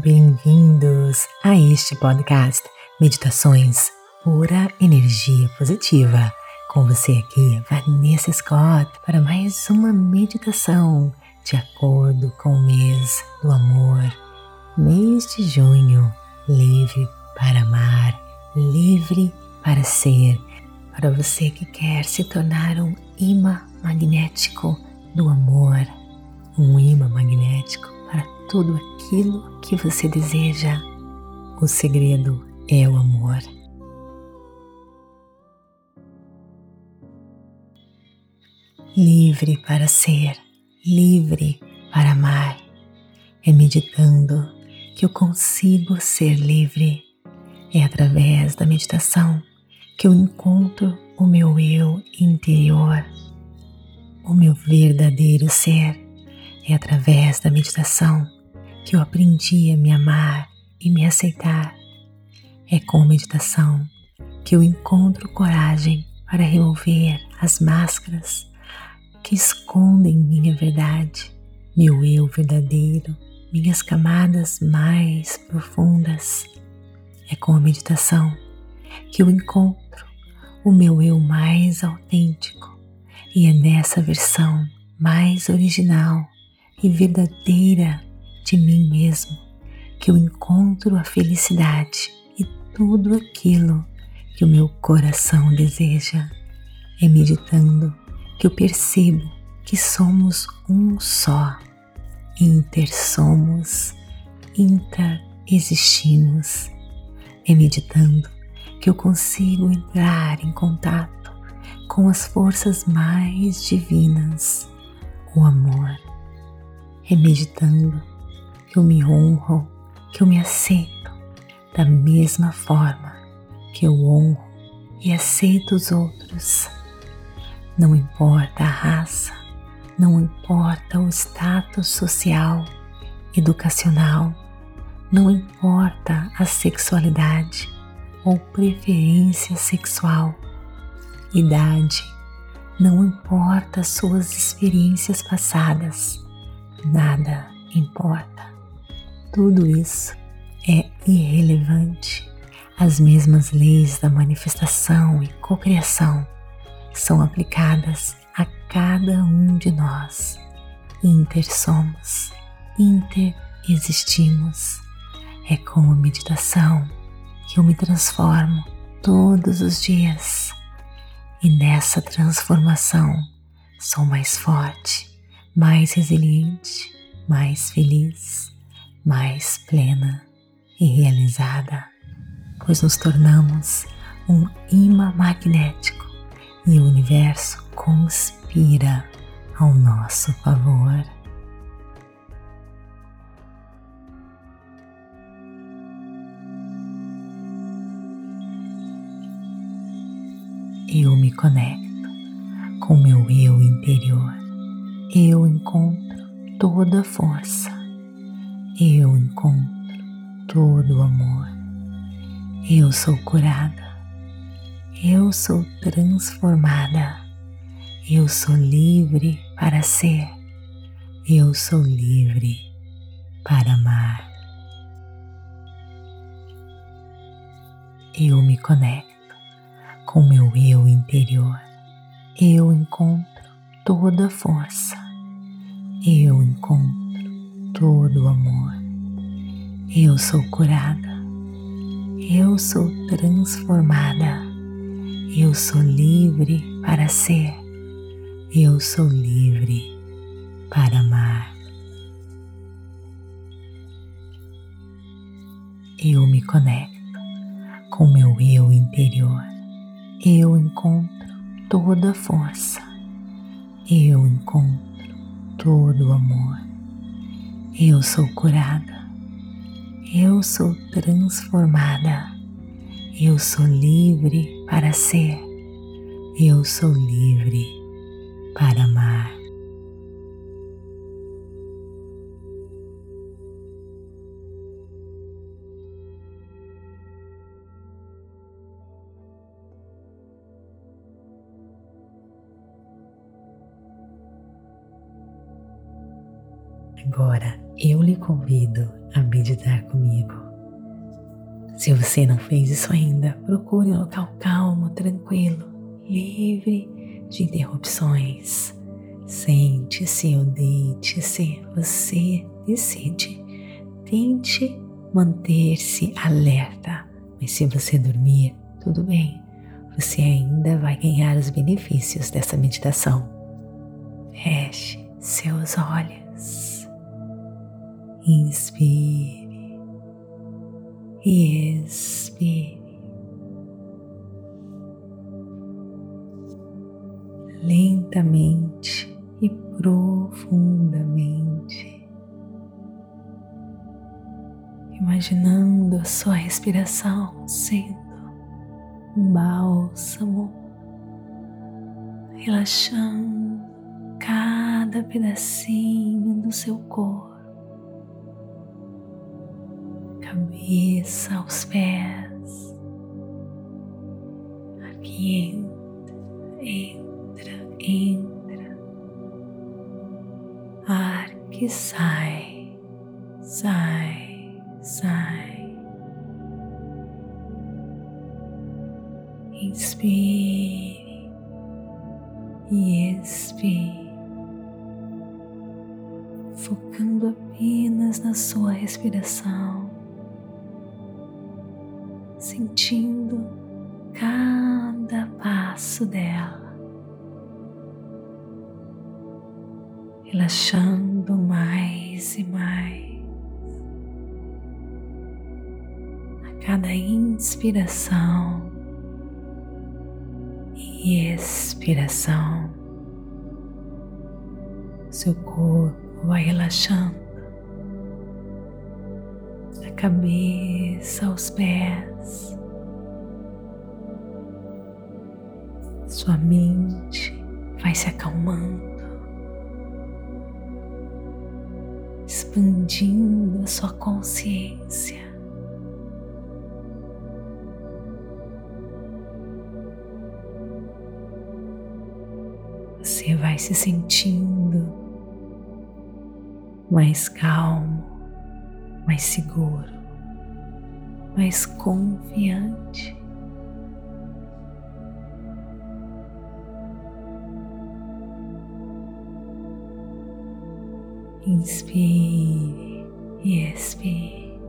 Bem-vindos a este podcast Meditações Pura Energia Positiva. Com você aqui, Vanessa Scott, para mais uma meditação de acordo com o mês do amor. Mês de junho, livre para amar, livre para ser. Para você que quer se tornar um imã magnético do amor, um imã magnético tudo aquilo que você deseja. O segredo é o amor. Livre para ser, livre para amar. É meditando que eu consigo ser livre. É através da meditação que eu encontro o meu eu interior, o meu verdadeiro ser. É através da meditação que eu aprendi a me amar e me aceitar. É com meditação que eu encontro coragem para remover as máscaras que escondem minha verdade, meu eu verdadeiro, minhas camadas mais profundas. É com a meditação que eu encontro o meu eu mais autêntico e é nessa versão mais original e verdadeira de mim mesmo que eu encontro a felicidade e tudo aquilo que o meu coração deseja. É meditando que eu percebo que somos um só, intersomos, intra-existimos. É meditando que eu consigo entrar em contato com as forças mais divinas, o amor. É meditando que eu me honro, que eu me aceito da mesma forma que eu honro e aceito os outros. Não importa a raça, não importa o status social, educacional, não importa a sexualidade ou preferência sexual, idade, não importa suas experiências passadas, nada importa. Tudo isso é irrelevante. As mesmas leis da manifestação e cocriação são aplicadas a cada um de nós. Intersomos, interexistimos. É com a meditação que eu me transformo todos os dias. E nessa transformação sou mais forte, mais resiliente, mais feliz, mais plena e realizada, pois nos tornamos um imã magnético e o universo conspira ao nosso favor. eu me conecto com meu eu interior. Eu encontro toda a força. Eu encontro todo o amor. Eu sou curada. Eu sou transformada. Eu sou livre para ser. Eu sou livre para amar. Eu me conecto com meu eu interior, eu encontro toda a força, eu encontro todo o amor. Eu sou curada, eu sou transformada, eu sou livre para ser, eu sou livre para amar. Eu me conecto com meu eu interior eu encontro toda a força, eu encontro todo o amor. Eu sou curada, eu sou transformada, eu sou livre para ser, eu sou livre para amar. Lhe convido a meditar comigo. Se você não fez isso ainda, procure um local calmo, tranquilo, livre de interrupções. Sente-se ou deite-se, você decide. Tente manter-se alerta, mas se você dormir, tudo bem, você ainda vai ganhar os benefícios dessa meditação. Feche seus olhos, inspire e expire. Lentamente e profundamente imaginando a sua respiração sendo um bálsamo, relaxando cada pedacinho do seu corpo, cabeça aos pés, aqui entra, entra, entra, ar que sai, sai sai. Inspire relaxando mais e mais. cada inspiração e expiração, seu corpo vai relaxando, da cabeça aos pés, sua mente vai se acalmando. Expandindo a sua consciência. você vai se sentindo mais calmo, mais seguro, mais confiante. Inspire e expire.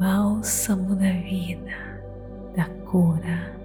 Bálsamo da vida, da cura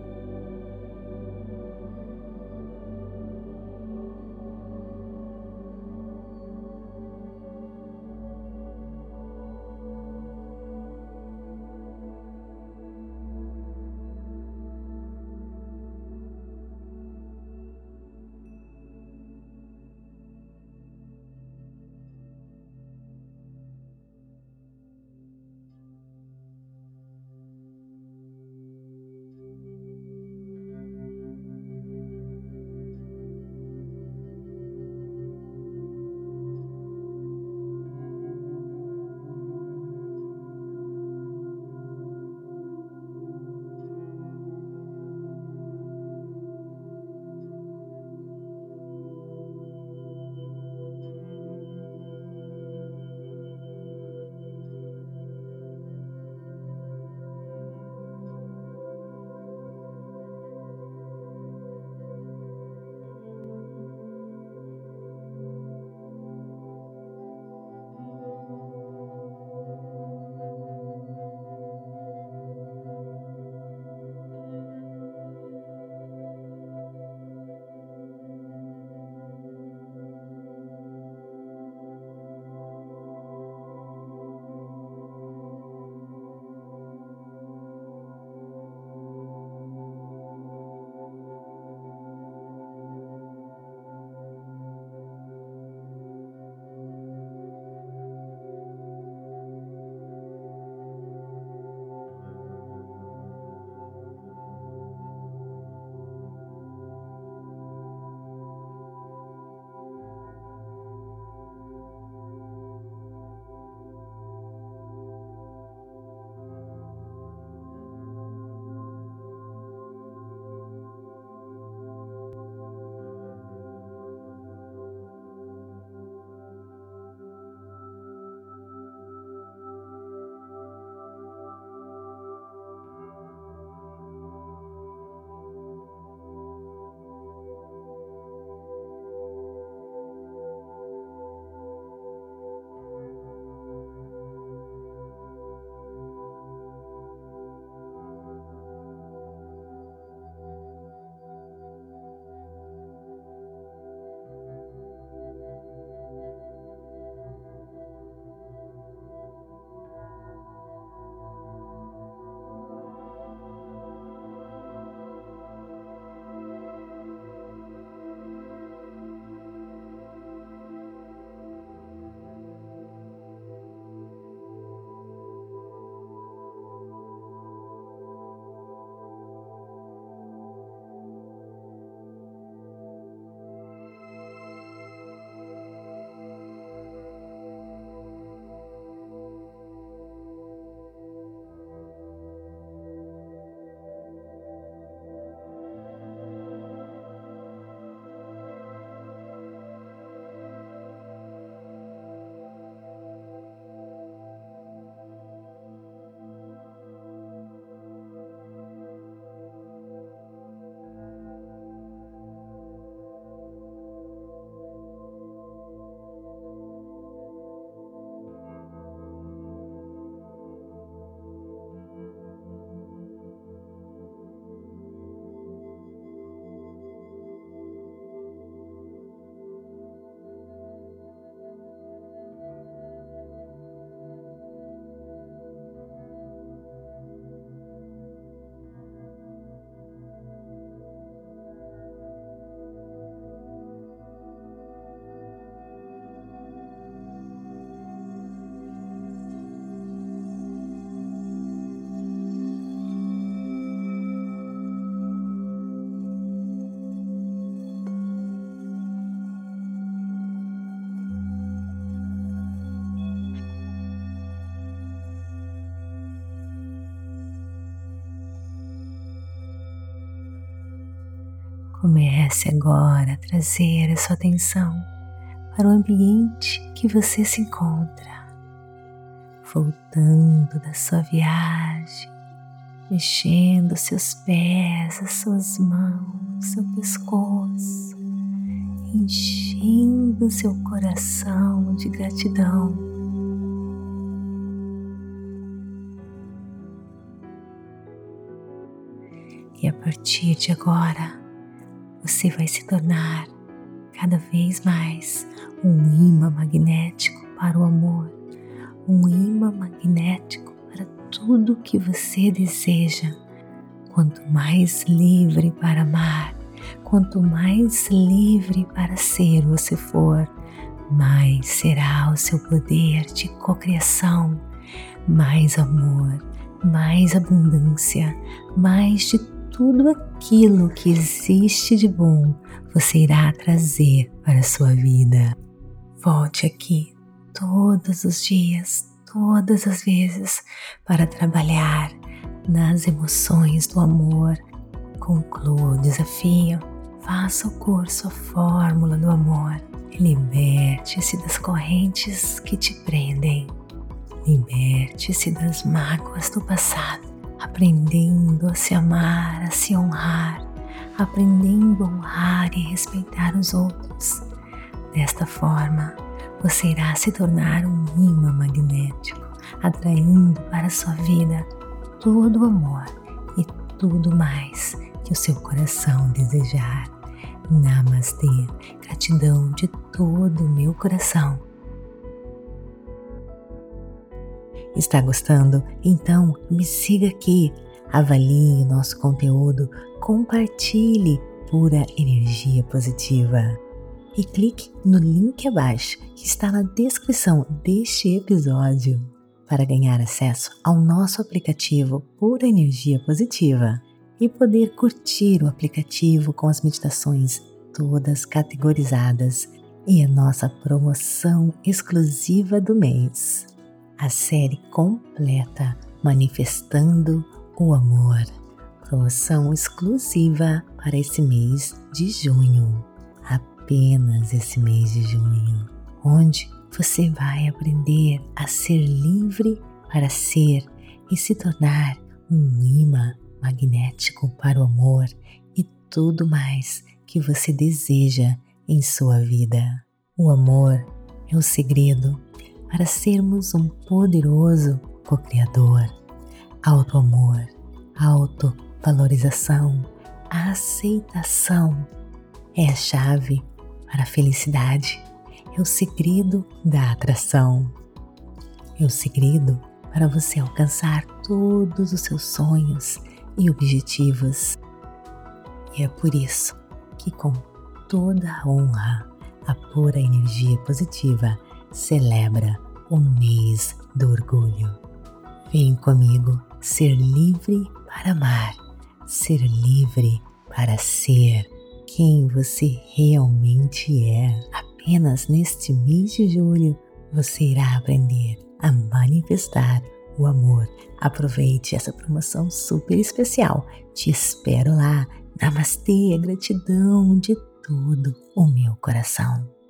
comece agora a trazer a sua atenção para o ambiente que você se encontra, voltando da sua viagem, mexendo seus pés, as suas mãos, seu pescoço, enchendo seu coração de gratidão. E a partir de agora, você vai se tornar cada vez mais um imã magnético para o amor, um imã magnético para tudo que você deseja. Quanto mais livre para amar, quanto mais livre para ser você for, mais será o seu poder de cocriação, mais amor, mais abundância, mais de tudo aquilo que existe de bom você irá trazer para a sua vida. Volte aqui todos os dias, todas as vezes, para trabalhar nas emoções do amor. Conclua o desafio, faça o curso A Fórmula do Amor. Liberte-se das correntes que te prendem. Liberte-se das mágoas do passado aprendendo a se amar, a se honrar, aprendendo a honrar e respeitar os outros. Desta forma, você irá se tornar um imã magnético, atraindo para a sua vida todo o amor e tudo mais que o seu coração desejar. Namastê, gratidão de todo o meu coração Está gostando? Então me siga aqui, avalie o nosso conteúdo, compartilhe pura energia positiva. E clique no link abaixo que está na descrição deste episódio para ganhar acesso ao nosso aplicativo Pura Energia Positiva e poder curtir o aplicativo com as meditações todas categorizadas e a nossa promoção exclusiva do mês a série completa Manifestando o Amor. Promoção exclusiva para esse mês de junho. Apenas esse mês de junho, onde você vai aprender a ser livre para ser e se tornar um imã magnético para o amor e tudo mais que você deseja em sua vida. O amor é o segredo para sermos um poderoso co-criador. Auto-amor, auto-valorização, aceitação é a chave para a felicidade, é o segredo da atração, é o segredo para você alcançar todos os seus sonhos e objetivos. E é por isso que, com toda a honra, a pura energia positiva celebra o mês do orgulho. Vem comigo ser livre para amar, ser livre para ser quem você realmente é. Apenas neste mês de julho você irá aprender a manifestar o amor. Aproveite essa promoção super especial. Te espero lá. Namastê, gratidão de todo o meu coração.